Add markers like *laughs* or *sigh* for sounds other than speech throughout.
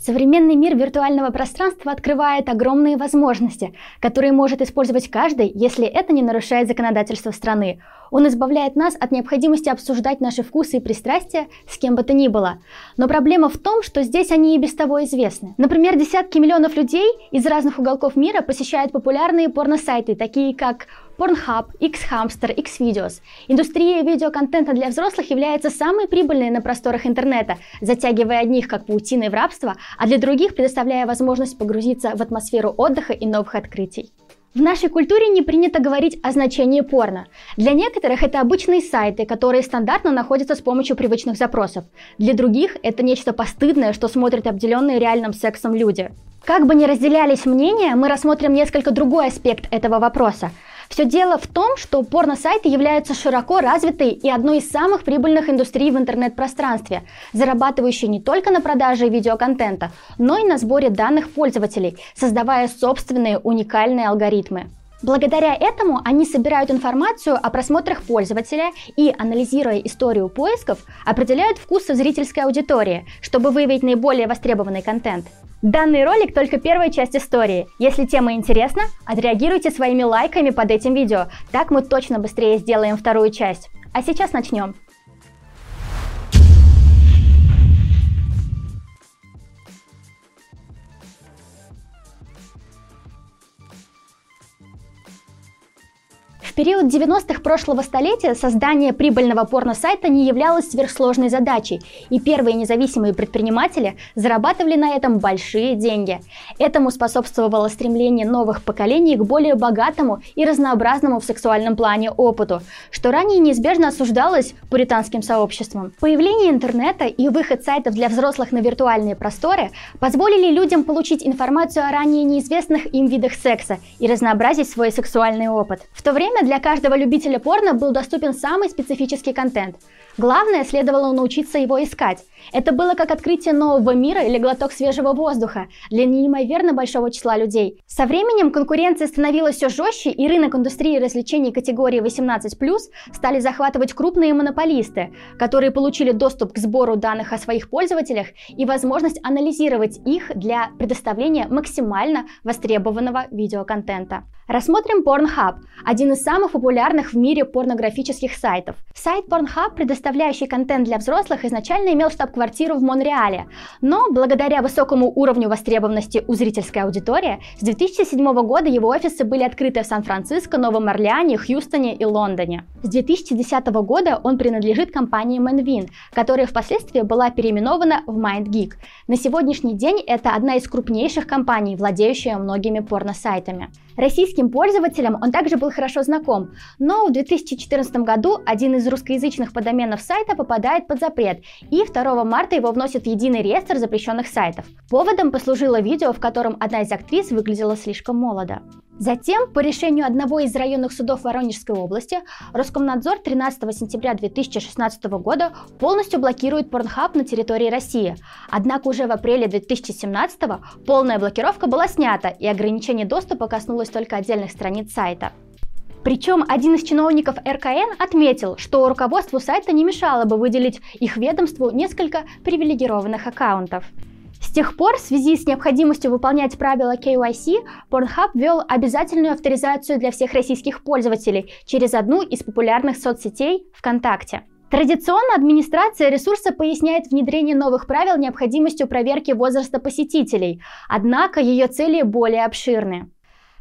Современный мир виртуального пространства открывает огромные возможности, которые может использовать каждый, если это не нарушает законодательство страны. Он избавляет нас от необходимости обсуждать наши вкусы и пристрастия с кем бы то ни было. Но проблема в том, что здесь они и без того известны. Например, десятки миллионов людей из разных уголков мира посещают популярные порно-сайты, такие как Pornhub, X-Hamster, X-Videos. Индустрия видеоконтента для взрослых является самой прибыльной на просторах интернета, затягивая одних как паутиной в рабство, а для других предоставляя возможность погрузиться в атмосферу отдыха и новых открытий. В нашей культуре не принято говорить о значении порно. Для некоторых это обычные сайты, которые стандартно находятся с помощью привычных запросов. Для других это нечто постыдное, что смотрят обделенные реальным сексом люди. Как бы ни разделялись мнения, мы рассмотрим несколько другой аспект этого вопроса. Все дело в том, что порно-сайты являются широко развитой и одной из самых прибыльных индустрий в интернет-пространстве, зарабатывающей не только на продаже видеоконтента, но и на сборе данных пользователей, создавая собственные уникальные алгоритмы. Благодаря этому они собирают информацию о просмотрах пользователя и, анализируя историю поисков, определяют вкусы зрительской аудитории, чтобы выявить наиболее востребованный контент. Данный ролик только первая часть истории. Если тема интересна, отреагируйте своими лайками под этим видео, так мы точно быстрее сделаем вторую часть. А сейчас начнем. Период 90-х прошлого столетия создание прибыльного порно-сайта не являлось сверхсложной задачей, и первые независимые предприниматели зарабатывали на этом большие деньги. Этому способствовало стремление новых поколений к более богатому и разнообразному в сексуальном плане опыту, что ранее неизбежно осуждалось пуританским сообществом. Появление интернета и выход сайтов для взрослых на виртуальные просторы позволили людям получить информацию о ранее неизвестных им видах секса и разнообразить свой сексуальный опыт. В то время для каждого любителя порно был доступен самый специфический контент. Главное, следовало научиться его искать. Это было как открытие нового мира или глоток свежего воздуха для неимоверно большого числа людей. Со временем конкуренция становилась все жестче, и рынок индустрии развлечений категории 18+, стали захватывать крупные монополисты, которые получили доступ к сбору данных о своих пользователях и возможность анализировать их для предоставления максимально востребованного видеоконтента. Рассмотрим Pornhub, один из самых популярных в мире порнографических сайтов. Сайт Pornhub, предоставляющий контент для взрослых, изначально имел штаб-квартиру в Монреале, но благодаря высокому уровню востребованности у зрительской аудитории, с 2007 года его офисы были открыты в Сан-Франциско, Новом Орлеане, Хьюстоне и Лондоне. С 2010 года он принадлежит компании Manvin, которая впоследствии была переименована в MindGeek. На сегодняшний день это одна из крупнейших компаний, владеющая многими порно-сайтами. Российским пользователям он также был хорошо знаком, но в 2014 году один из русскоязычных подоменов сайта попадает под запрет, и 2 марта его вносят в единый реестр запрещенных сайтов. Поводом послужило видео, в котором одна из актрис выглядела слишком молодо. Затем, по решению одного из районных судов Воронежской области, Роскомнадзор 13 сентября 2016 года полностью блокирует Pornhub на территории России. Однако уже в апреле 2017 полная блокировка была снята, и ограничение доступа коснулось только отдельных страниц сайта. Причем один из чиновников РКН отметил, что руководству сайта не мешало бы выделить их ведомству несколько привилегированных аккаунтов. С тех пор, в связи с необходимостью выполнять правила KYC, Pornhub ввел обязательную авторизацию для всех российских пользователей через одну из популярных соцсетей ВКонтакте. Традиционно администрация ресурса поясняет внедрение новых правил необходимостью проверки возраста посетителей, однако ее цели более обширны.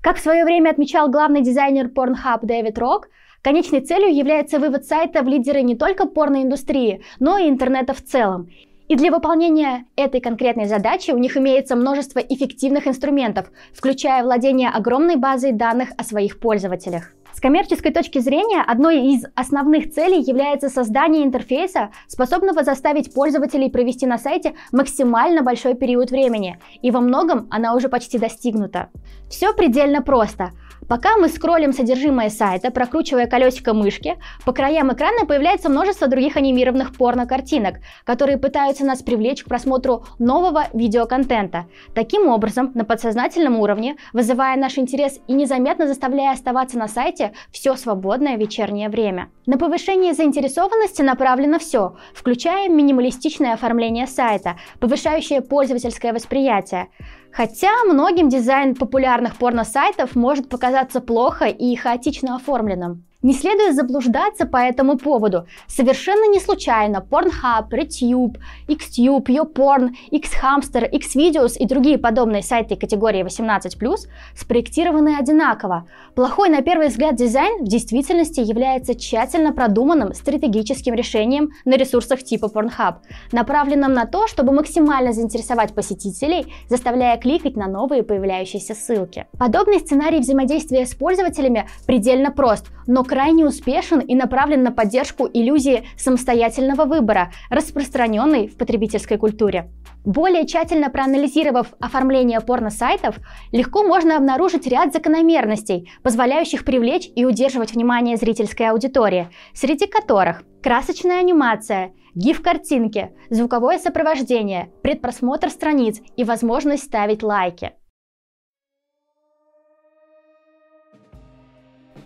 Как в свое время отмечал главный дизайнер Pornhub Дэвид Рок, конечной целью является вывод сайта в лидеры не только порноиндустрии, но и интернета в целом. И для выполнения этой конкретной задачи у них имеется множество эффективных инструментов, включая владение огромной базой данных о своих пользователях. С коммерческой точки зрения, одной из основных целей является создание интерфейса, способного заставить пользователей провести на сайте максимально большой период времени, и во многом она уже почти достигнута. Все предельно просто. Пока мы скроллим содержимое сайта, прокручивая колесико мышки, по краям экрана появляется множество других анимированных порно-картинок, которые пытаются нас привлечь к просмотру нового видеоконтента. Таким образом, на подсознательном уровне, вызывая наш интерес и незаметно заставляя оставаться на сайте все свободное вечернее время. На повышение заинтересованности направлено все, включая минималистичное оформление сайта, повышающее пользовательское восприятие. Хотя многим дизайн популярных порно-сайтов может показаться плохо и хаотично оформленным. Не следует заблуждаться по этому поводу. Совершенно не случайно Pornhub, RedTube, XTube, YouPorn, XHamster, XVideos и другие подобные сайты категории 18+, спроектированы одинаково. Плохой на первый взгляд дизайн в действительности является тщательно продуманным стратегическим решением на ресурсах типа Pornhub, направленным на то, чтобы максимально заинтересовать посетителей, заставляя кликать на новые появляющиеся ссылки. Подобный сценарий взаимодействия с пользователями предельно прост, но крайне успешен и направлен на поддержку иллюзии самостоятельного выбора, распространенной в потребительской культуре. Более тщательно проанализировав оформление порно-сайтов, легко можно обнаружить ряд закономерностей, позволяющих привлечь и удерживать внимание зрительской аудитории, среди которых красочная анимация, гиф-картинки, звуковое сопровождение, предпросмотр страниц и возможность ставить лайки.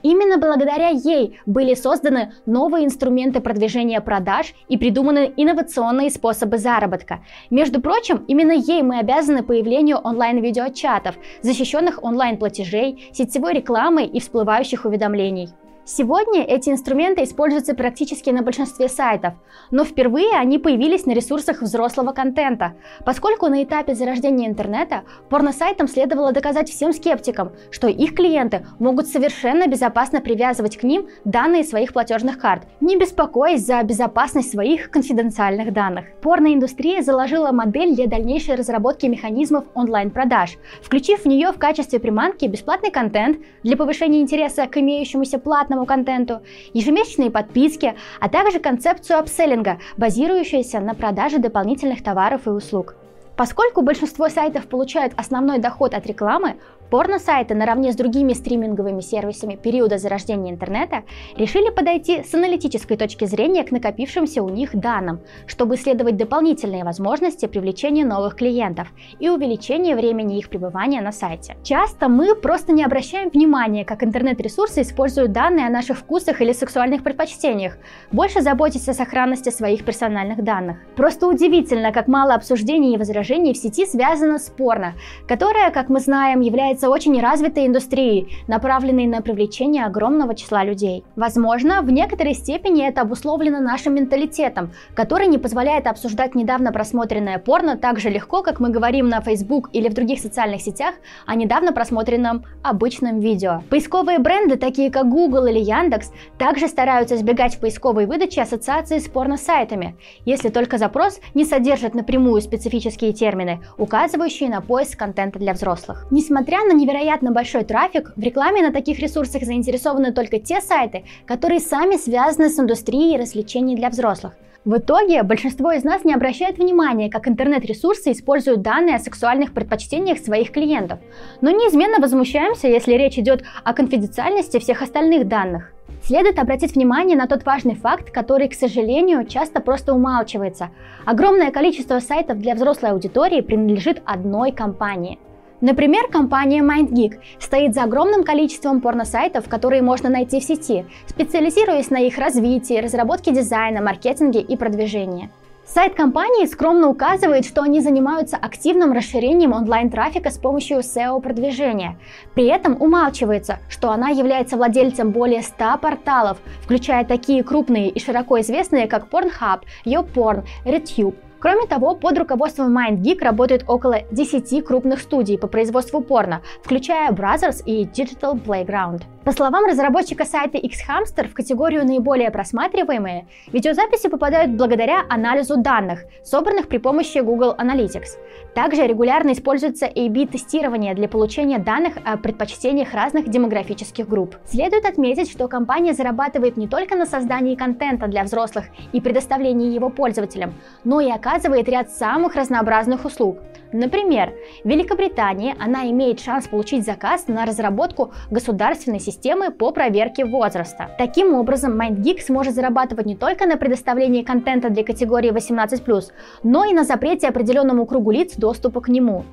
Именно благодаря ей были созданы новые инструменты продвижения продаж и придуманы инновационные способы заработка. Между прочим, именно ей мы обязаны появлению онлайн-видеочатов, защищенных онлайн-платежей, сетевой рекламы и всплывающих уведомлений. Сегодня эти инструменты используются практически на большинстве сайтов, но впервые они появились на ресурсах взрослого контента, поскольку на этапе зарождения интернета порносайтам следовало доказать всем скептикам, что их клиенты могут совершенно безопасно привязывать к ним данные своих платежных карт, не беспокоясь за безопасность своих конфиденциальных данных. Порноиндустрия заложила модель для дальнейшей разработки механизмов онлайн-продаж, включив в нее в качестве приманки бесплатный контент для повышения интереса к имеющемуся платному бесплатному контенту, ежемесячные подписки, а также концепцию апселлинга, базирующуюся на продаже дополнительных товаров и услуг. Поскольку большинство сайтов получают основной доход от рекламы, Порно-сайты наравне с другими стриминговыми сервисами периода зарождения интернета решили подойти с аналитической точки зрения к накопившимся у них данным, чтобы исследовать дополнительные возможности привлечения новых клиентов и увеличения времени их пребывания на сайте. Часто мы просто не обращаем внимания, как интернет-ресурсы используют данные о наших вкусах или сексуальных предпочтениях, больше заботясь о сохранности своих персональных данных. Просто удивительно, как мало обсуждений и возражений в сети связано с порно, которое, как мы знаем, является является очень развитой индустрией, направленной на привлечение огромного числа людей. Возможно, в некоторой степени это обусловлено нашим менталитетом, который не позволяет обсуждать недавно просмотренное порно так же легко, как мы говорим на Facebook или в других социальных сетях о недавно просмотренном обычном видео. Поисковые бренды, такие как Google или Яндекс, также стараются избегать в поисковой выдаче ассоциации с порно-сайтами, если только запрос не содержит напрямую специфические термины, указывающие на поиск контента для взрослых. Несмотря на невероятно большой трафик, в рекламе на таких ресурсах заинтересованы только те сайты, которые сами связаны с индустрией развлечений для взрослых. В итоге большинство из нас не обращает внимания, как интернет-ресурсы используют данные о сексуальных предпочтениях своих клиентов, но неизменно возмущаемся, если речь идет о конфиденциальности всех остальных данных. Следует обратить внимание на тот важный факт, который, к сожалению, часто просто умалчивается. Огромное количество сайтов для взрослой аудитории принадлежит одной компании. Например, компания MindGeek стоит за огромным количеством порносайтов, которые можно найти в сети, специализируясь на их развитии, разработке дизайна, маркетинге и продвижении. Сайт компании скромно указывает, что они занимаются активным расширением онлайн-трафика с помощью SEO-продвижения. При этом умалчивается, что она является владельцем более 100 порталов, включая такие крупные и широко известные, как Pornhub, YouPorn, RedTube, Кроме того, под руководством MindGeek работают около 10 крупных студий по производству порно, включая Brothers и Digital Playground. По словам разработчика сайта Xhamster, в категорию наиболее просматриваемые видеозаписи попадают благодаря анализу данных, собранных при помощи Google Analytics. Также регулярно используется A-B-тестирование для получения данных о предпочтениях разных демографических групп. Следует отметить, что компания зарабатывает не только на создании контента для взрослых и предоставлении его пользователям, но и оказывает ряд самых разнообразных услуг – Например, в Великобритании она имеет шанс получить заказ на разработку государственной системы по проверке возраста. Таким образом, MindGeek сможет зарабатывать не только на предоставлении контента для категории 18+, но и на запрете определенному кругу лиц доступа к нему.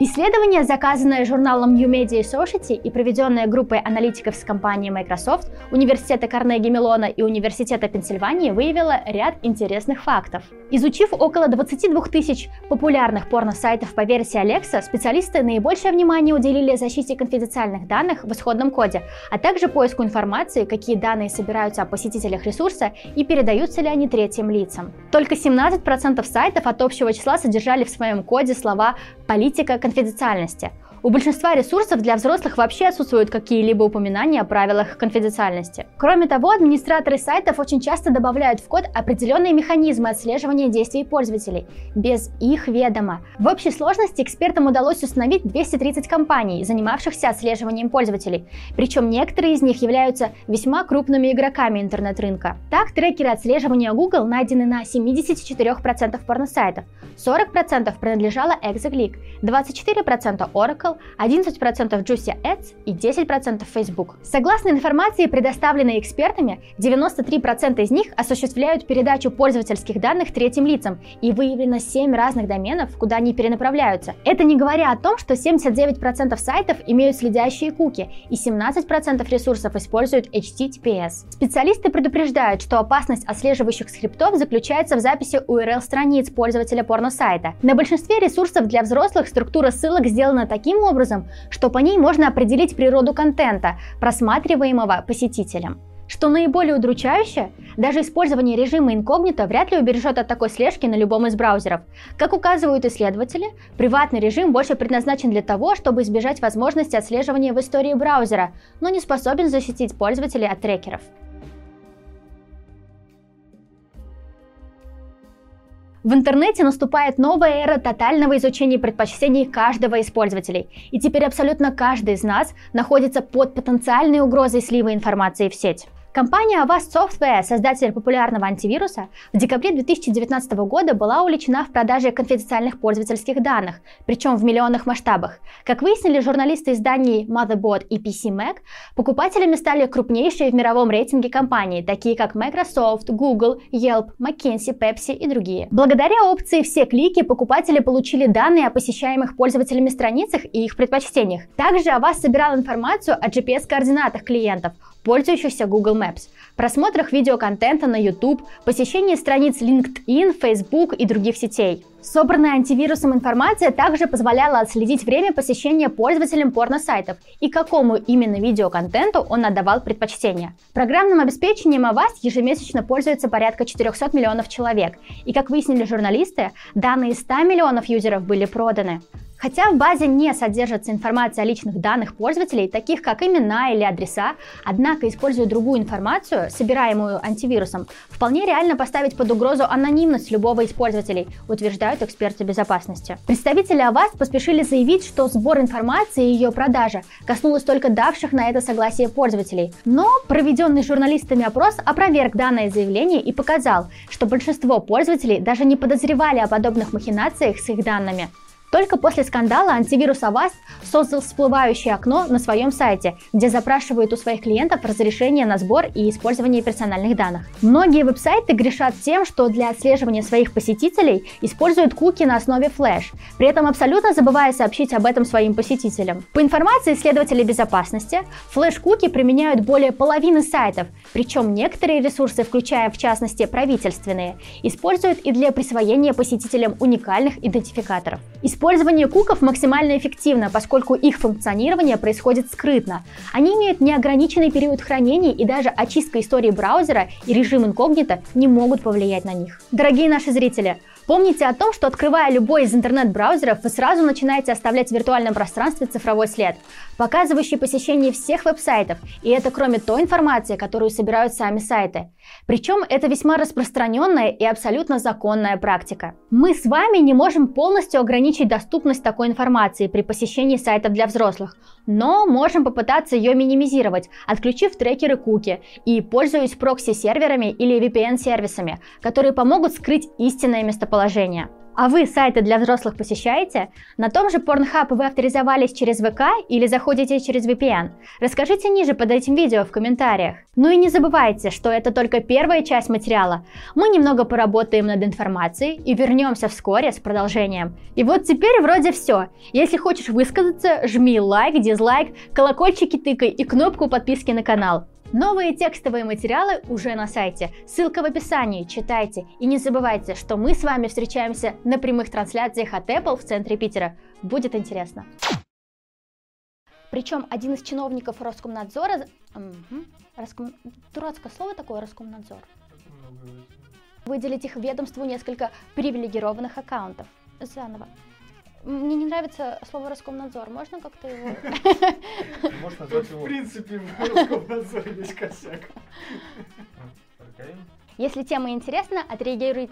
Исследование, заказанное журналом New Media Society и проведенное группой аналитиков с компанией Microsoft, Университета Карнеги Меллона и Университета Пенсильвании, выявило ряд интересных фактов. Изучив около 22 тысяч популярных порно-сайтов по версии Alexa, специалисты наибольшее внимание уделили защите конфиденциальных данных в исходном коде, а также поиску информации, какие данные собираются о посетителях ресурса и передаются ли они третьим лицам. Только 17% сайтов от общего числа содержали в своем коде слова «политика конфиденциальности. У большинства ресурсов для взрослых вообще отсутствуют какие-либо упоминания о правилах конфиденциальности. Кроме того, администраторы сайтов очень часто добавляют в код определенные механизмы отслеживания действий пользователей без их ведома. В общей сложности экспертам удалось установить 230 компаний, занимавшихся отслеживанием пользователей. Причем некоторые из них являются весьма крупными игроками интернет-рынка. Так, трекеры отслеживания Google найдены на 74% порносайтов, 40% принадлежало Exoglick, 24% Oracle, Google, 11% Juicy Ads и 10% Facebook. Согласно информации, предоставленной экспертами, 93% из них осуществляют передачу пользовательских данных третьим лицам и выявлено 7 разных доменов, куда они перенаправляются. Это не говоря о том, что 79% сайтов имеют следящие куки и 17% ресурсов используют HTTPS. Специалисты предупреждают, что опасность отслеживающих скриптов заключается в записи URL страниц пользователя порно-сайта. На большинстве ресурсов для взрослых структура ссылок сделана таким образом, что по ней можно определить природу контента, просматриваемого посетителем. Что наиболее удручающе, даже использование режима инкогнито вряд ли убережет от такой слежки на любом из браузеров. Как указывают исследователи, приватный режим больше предназначен для того, чтобы избежать возможности отслеживания в истории браузера, но не способен защитить пользователей от трекеров. В интернете наступает новая эра тотального изучения предпочтений каждого из пользователей. И теперь абсолютно каждый из нас находится под потенциальной угрозой слива информации в сеть. Компания Avast Software, создатель популярного антивируса, в декабре 2019 года была увлечена в продаже конфиденциальных пользовательских данных, причем в миллионных масштабах. Как выяснили журналисты изданий Motherboard и PC Mac, покупателями стали крупнейшие в мировом рейтинге компании, такие как Microsoft, Google, Yelp, McKinsey, Pepsi и другие. Благодаря опции «Все клики» покупатели получили данные о посещаемых пользователями страницах и их предпочтениях. Также Avast собирал информацию о GPS-координатах клиентов, пользующихся Google Maps, просмотрах видеоконтента на YouTube, посещении страниц LinkedIn, Facebook и других сетей. Собранная антивирусом информация также позволяла отследить время посещения пользователем порно-сайтов и какому именно видеоконтенту он отдавал предпочтение. Программным обеспечением Avast ежемесячно пользуется порядка 400 миллионов человек, и, как выяснили журналисты, данные 100 миллионов юзеров были проданы. Хотя в базе не содержится информация о личных данных пользователей, таких как имена или адреса, однако, используя другую информацию, собираемую антивирусом, вполне реально поставить под угрозу анонимность любого из пользователей, утверждают эксперты безопасности. Представители Avast поспешили заявить, что сбор информации и ее продажа коснулась только давших на это согласие пользователей. Но проведенный журналистами опрос опроверг данное заявление и показал, что большинство пользователей даже не подозревали о подобных махинациях с их данными. Только после скандала антивирус Avast создал всплывающее окно на своем сайте, где запрашивает у своих клиентов разрешение на сбор и использование персональных данных. Многие веб-сайты грешат тем, что для отслеживания своих посетителей используют куки на основе флеш, при этом абсолютно забывая сообщить об этом своим посетителям. По информации исследователей безопасности, флеш-куки применяют более половины сайтов, причем некоторые ресурсы, включая в частности правительственные, используют и для присвоения посетителям уникальных идентификаторов. Использование куков максимально эффективно, поскольку их функционирование происходит скрытно. Они имеют неограниченный период хранения и даже очистка истории браузера и режим инкогнито не могут повлиять на них. Дорогие наши зрители, Помните о том, что открывая любой из интернет-браузеров, вы сразу начинаете оставлять в виртуальном пространстве цифровой след, показывающий посещение всех веб-сайтов, и это кроме той информации, которую собирают сами сайты. Причем это весьма распространенная и абсолютно законная практика. Мы с вами не можем полностью ограничить доступность такой информации при посещении сайта для взрослых, но можем попытаться ее минимизировать, отключив трекеры куки и пользуясь прокси-серверами или VPN-сервисами, которые помогут скрыть истинное местоположение. А вы сайты для взрослых посещаете? На том же Pornhub вы авторизовались через ВК или заходите через VPN? Расскажите ниже под этим видео в комментариях. Ну и не забывайте, что это только первая часть материала. Мы немного поработаем над информацией и вернемся вскоре с продолжением. И вот теперь вроде все. Если хочешь высказаться, жми лайк, дизлайк, колокольчики тыкай и кнопку подписки на канал. Новые текстовые материалы уже на сайте. Ссылка в описании, читайте. И не забывайте, что мы с вами встречаемся на прямых трансляциях от Apple в центре Питера. Будет интересно. Причем один из чиновников Роскомнадзора... Угу. Роском... Дурацкое слово такое Роскомнадзор. Выделить их ведомству несколько привилегированных аккаунтов. Заново. Мне не нравится слово Роскомнадзор. Можно как-то его... *laughs* Можно назвать его... В принципе, в Роскомнадзоре есть косяк. Если тема интересна, отреагируй.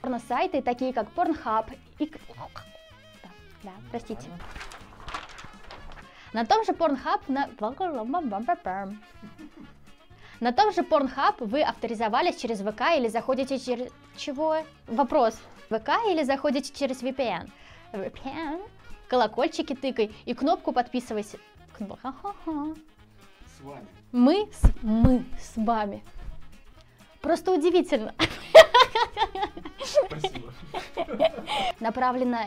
Порно-сайты, такие как Pornhub и... Да, да, простите. На том же Pornhub на... На том же Pornhub вы авторизовались через ВК или заходите через... Чего? Вопрос. ВК или заходите через VPN. VPN. Колокольчики тыкай и кнопку подписывайся. С вами. Мы с, мы с вами. Просто удивительно. Спасибо. Направлено